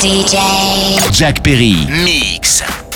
DJ. Jack Perry. Mix.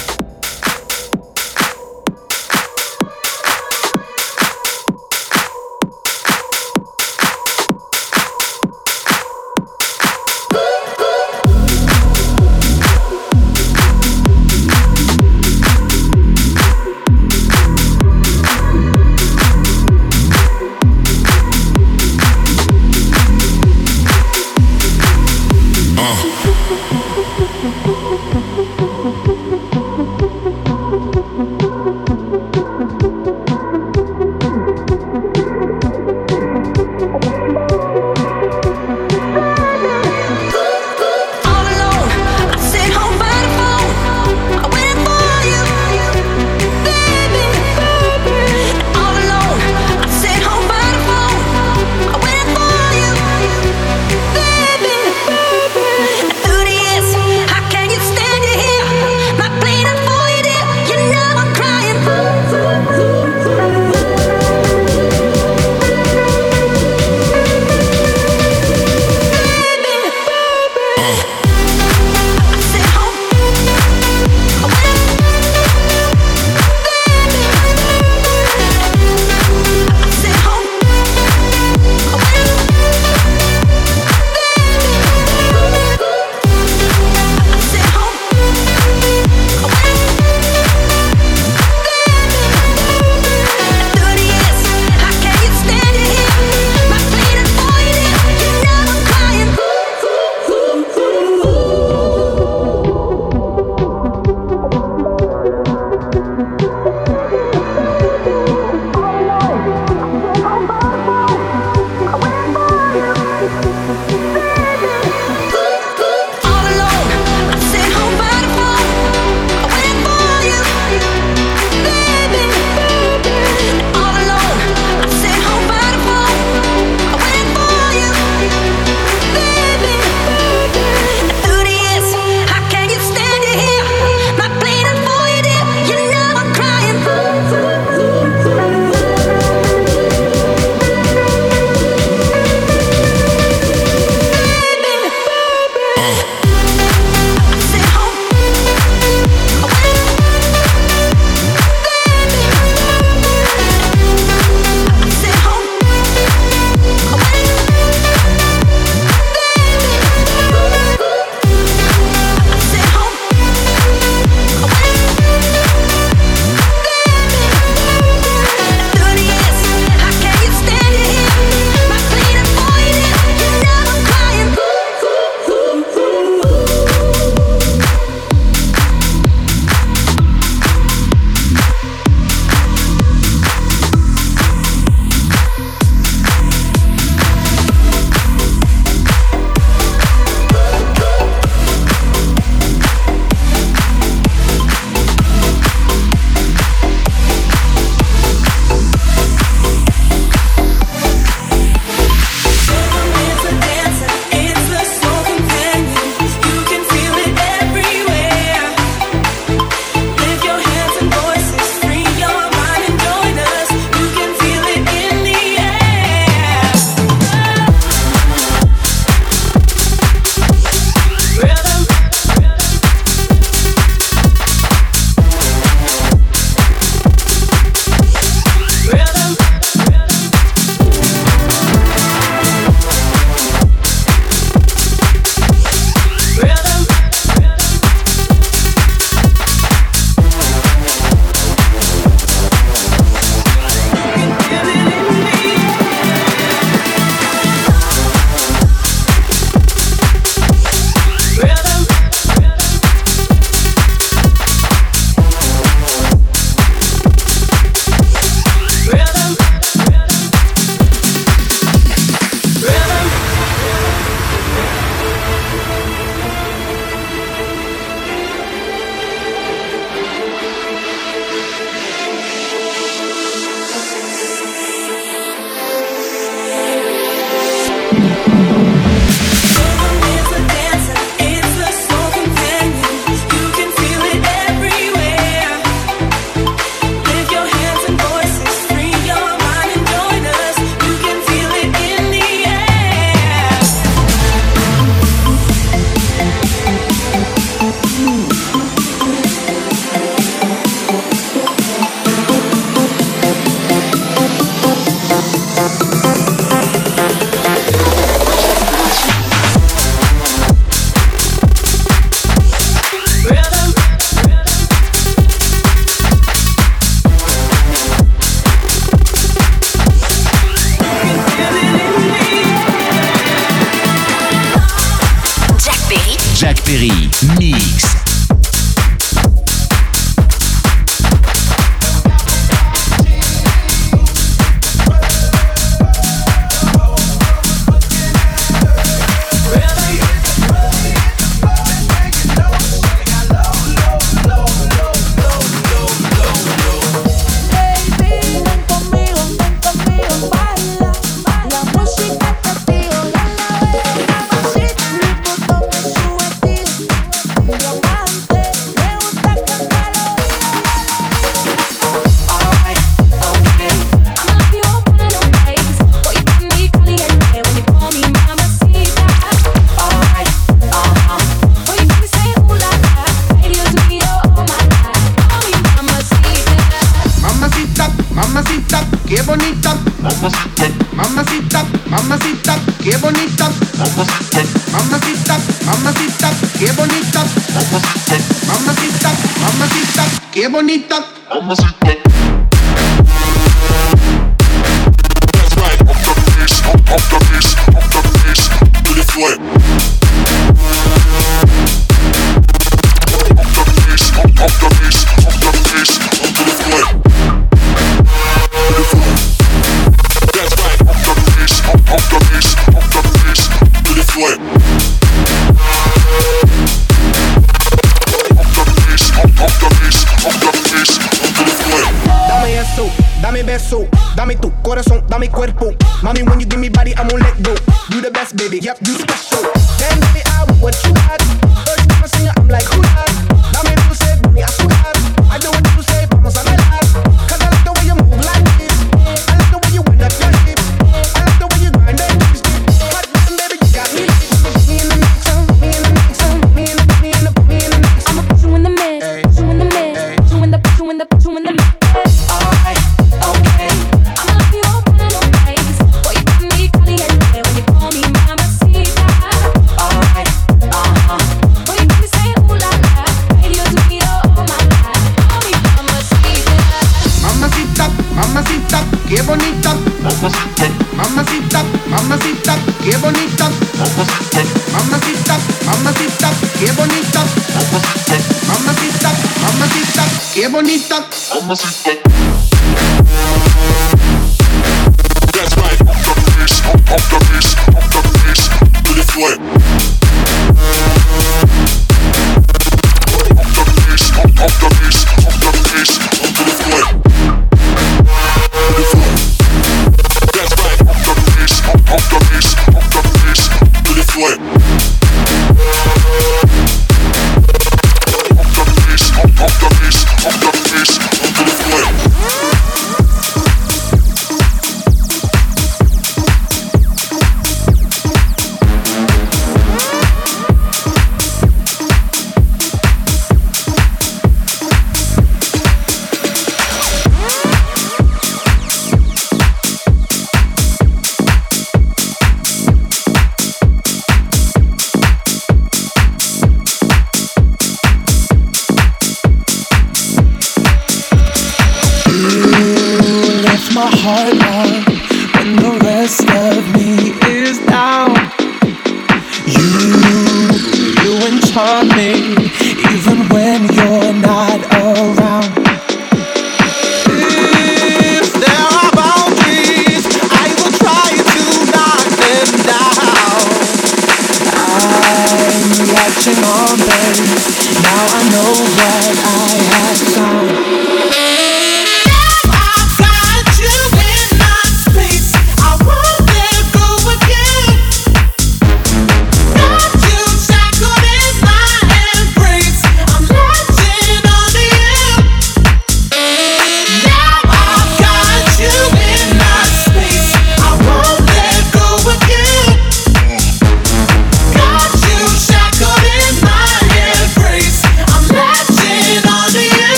Now I know what I have found.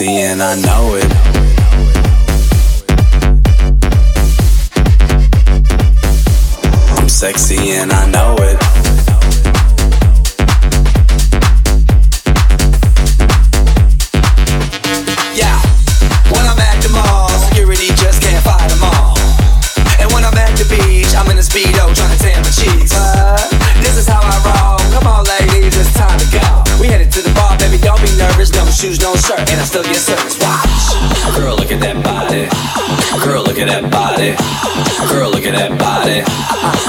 see, and I know it.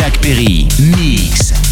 Jack Perry. Mix.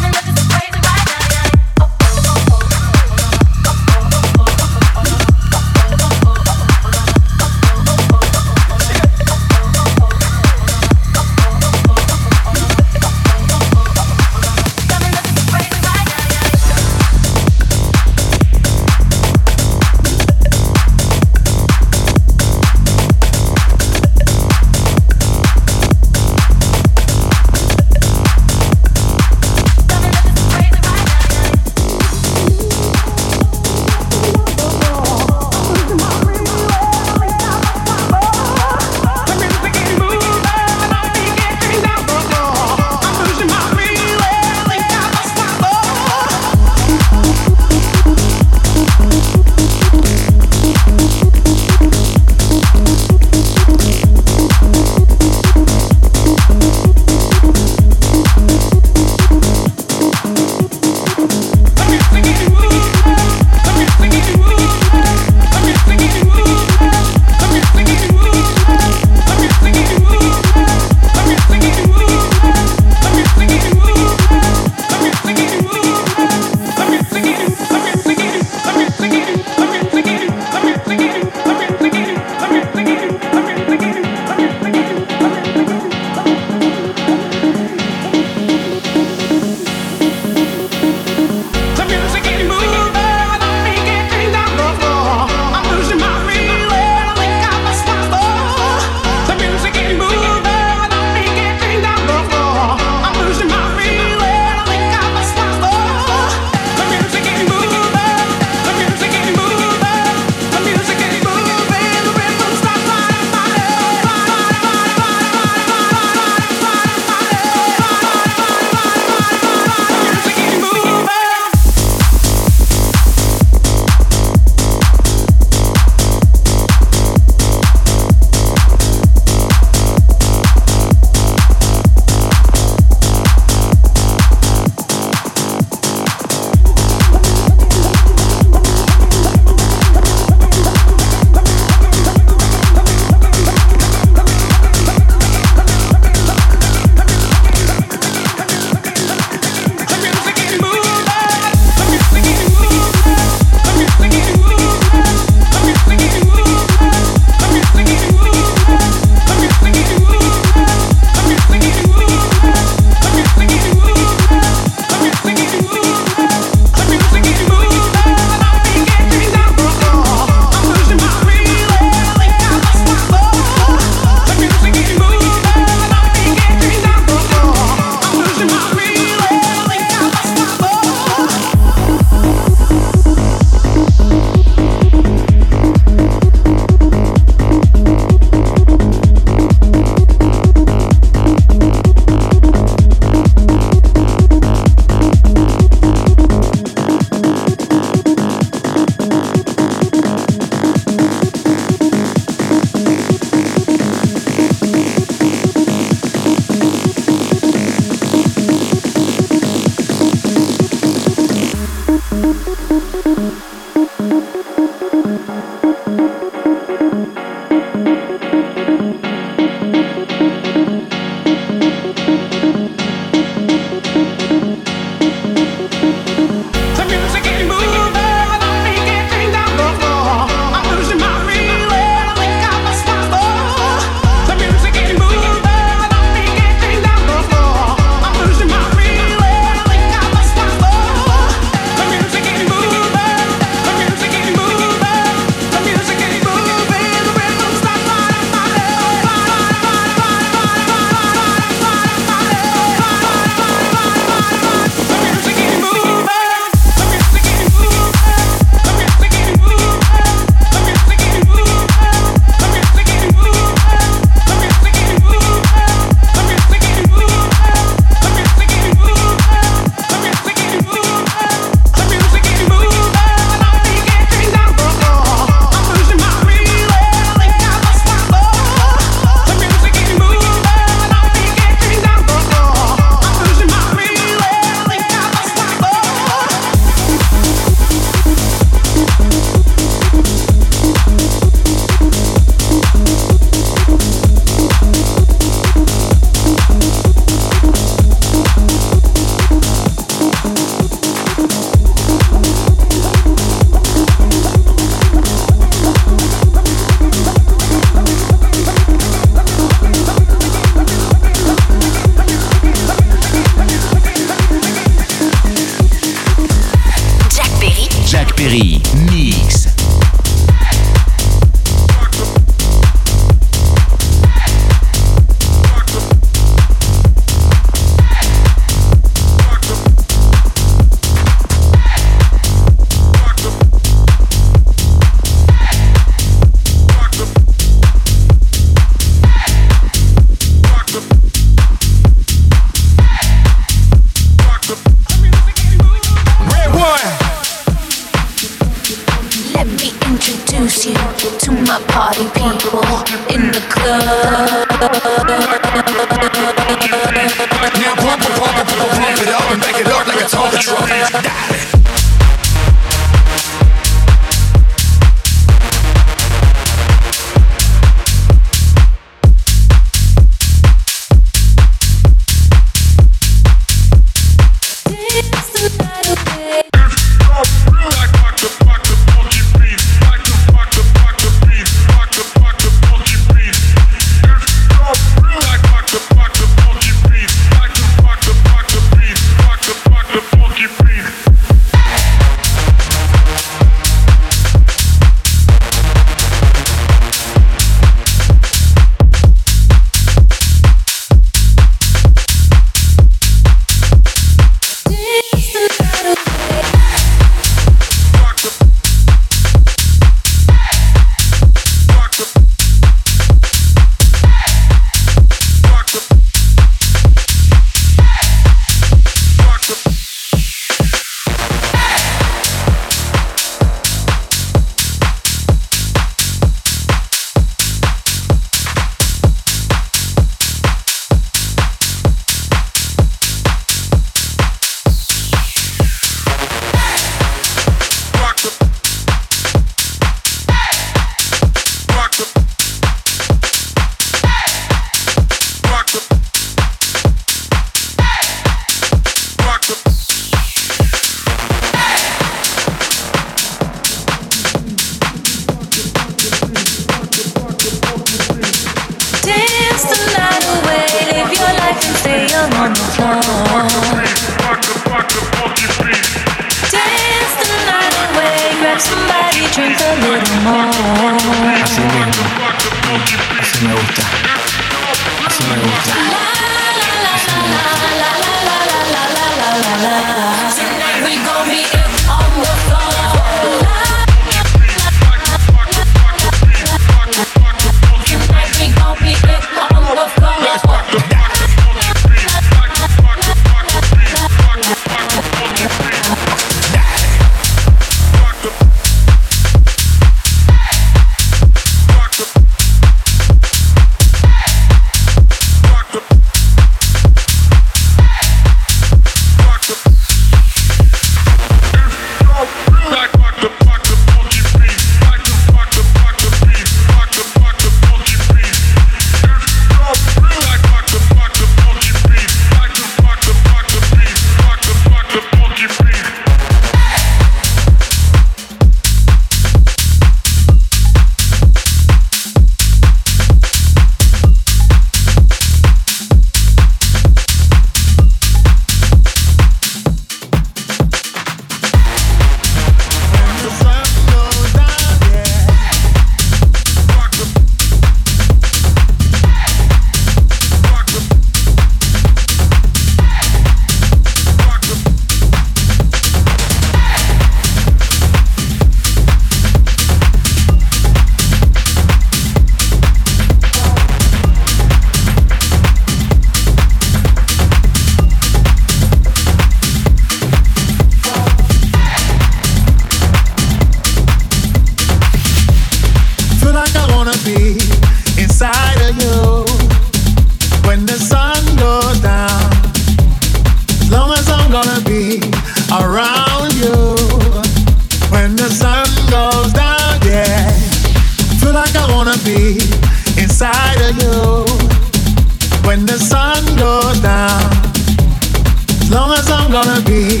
long as I'm gonna be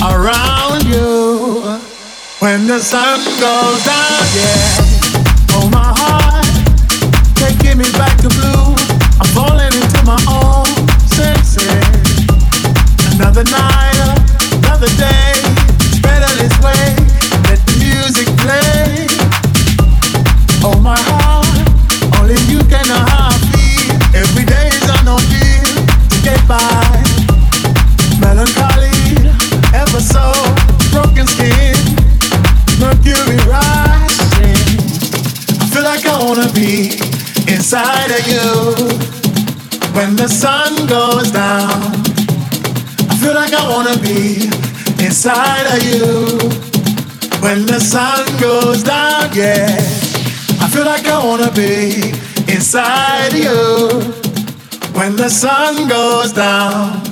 around you. When the sun goes down, yeah. Oh, my heart, can't get me back to blue. I'm falling into my own senses. Another night, another day, it's better this way. Be inside of you. When the sun goes down.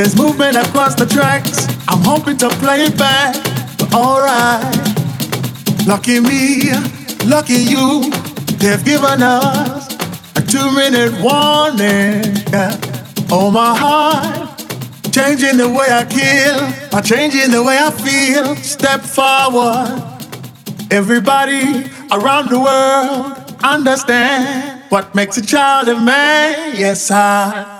There's movement across the tracks. I'm hoping to play it back, but alright. Lucky me, lucky you, they've given us a two minute warning. Oh my heart, changing the way I kill, by changing the way I feel. Step forward. Everybody around the world understand what makes a child a man. Yes, I,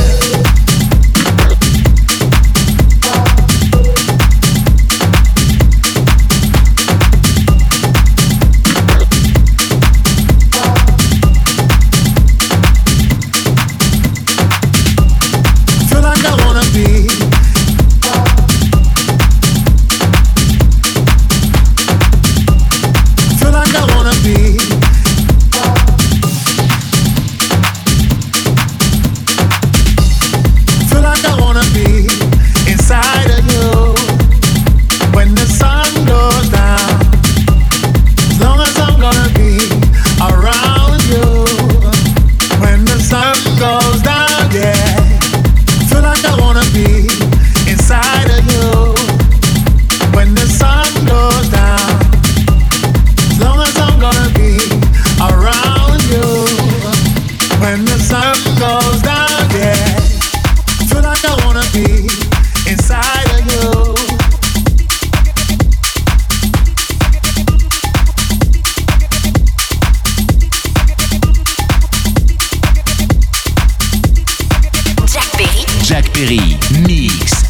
Série Mix.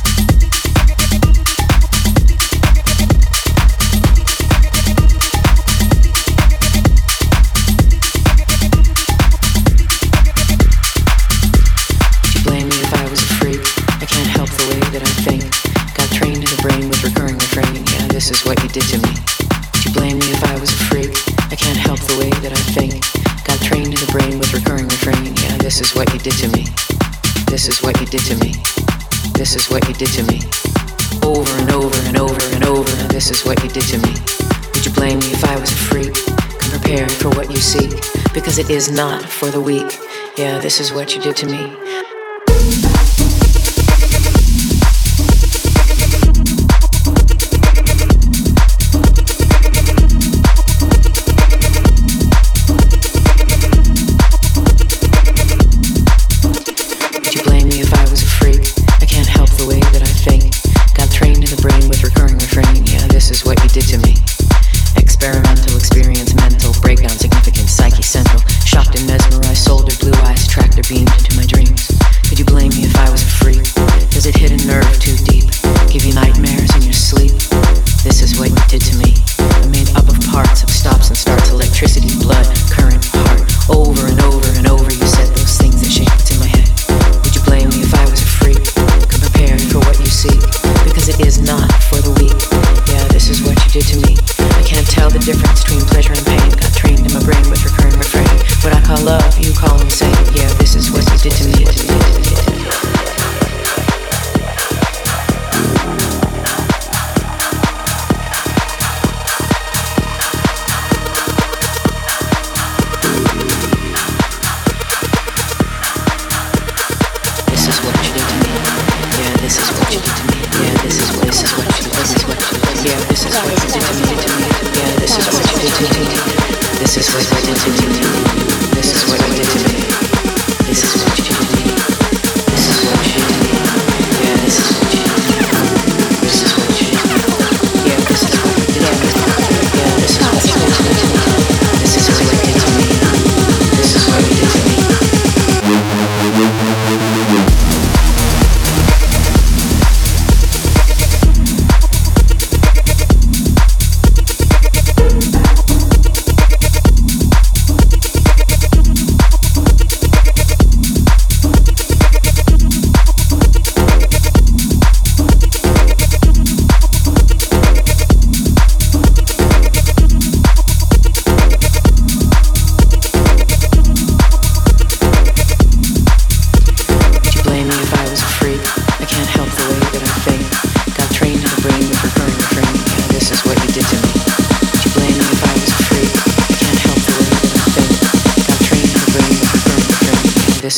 Did to me. Over and over and over and over. This is what you did to me. Would you blame me if I was a freak? Come prepared for what you seek. Because it is not for the weak. Yeah, this is what you did to me.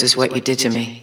Is what you did to me.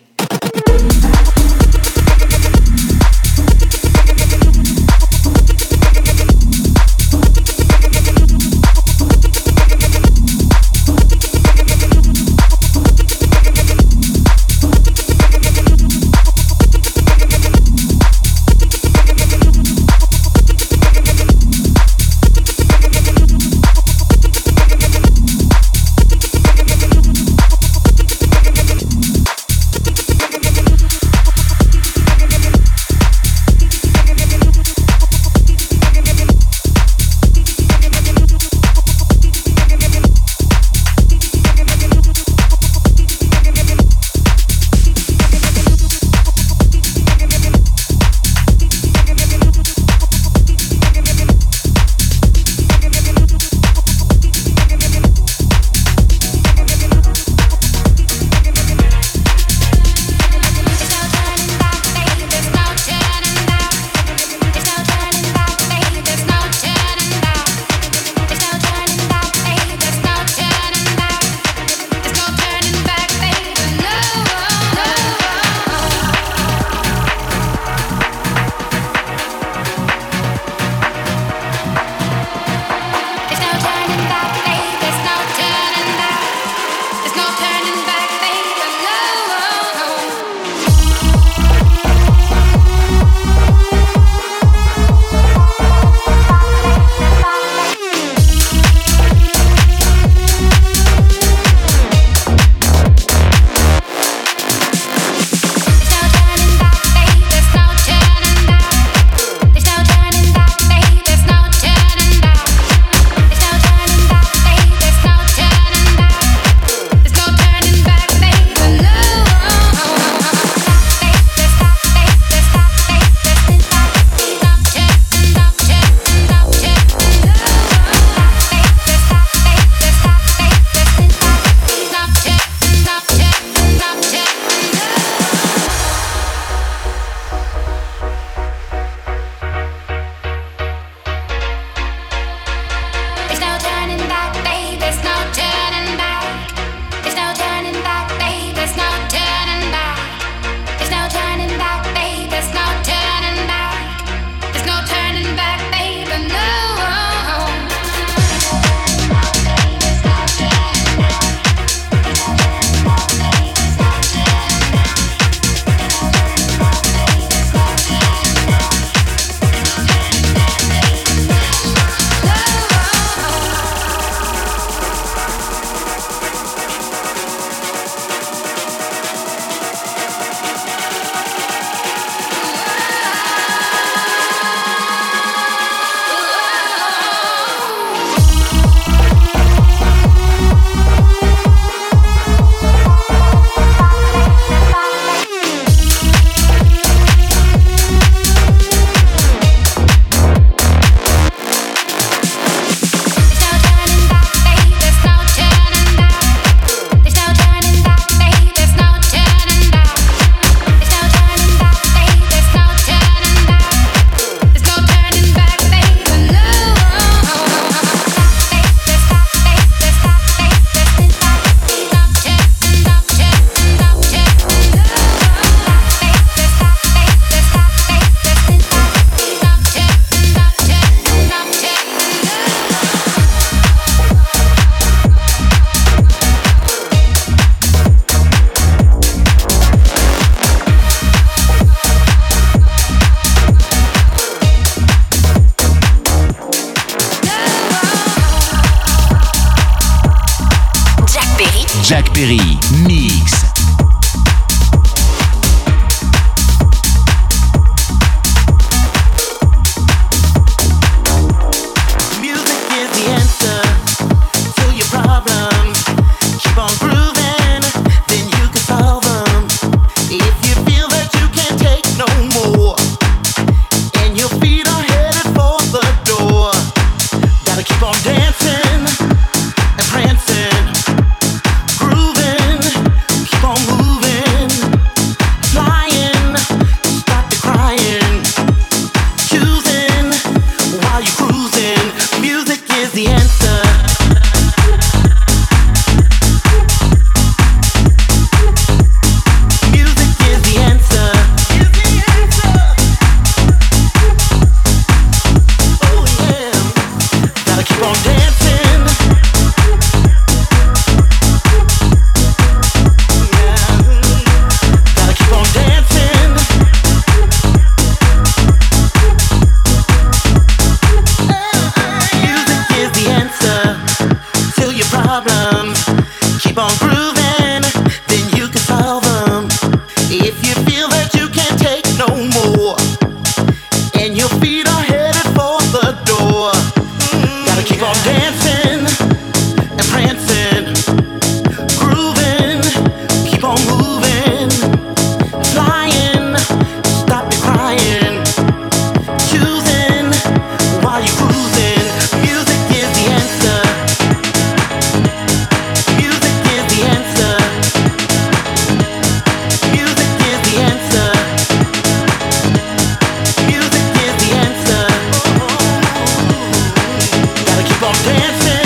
Gotta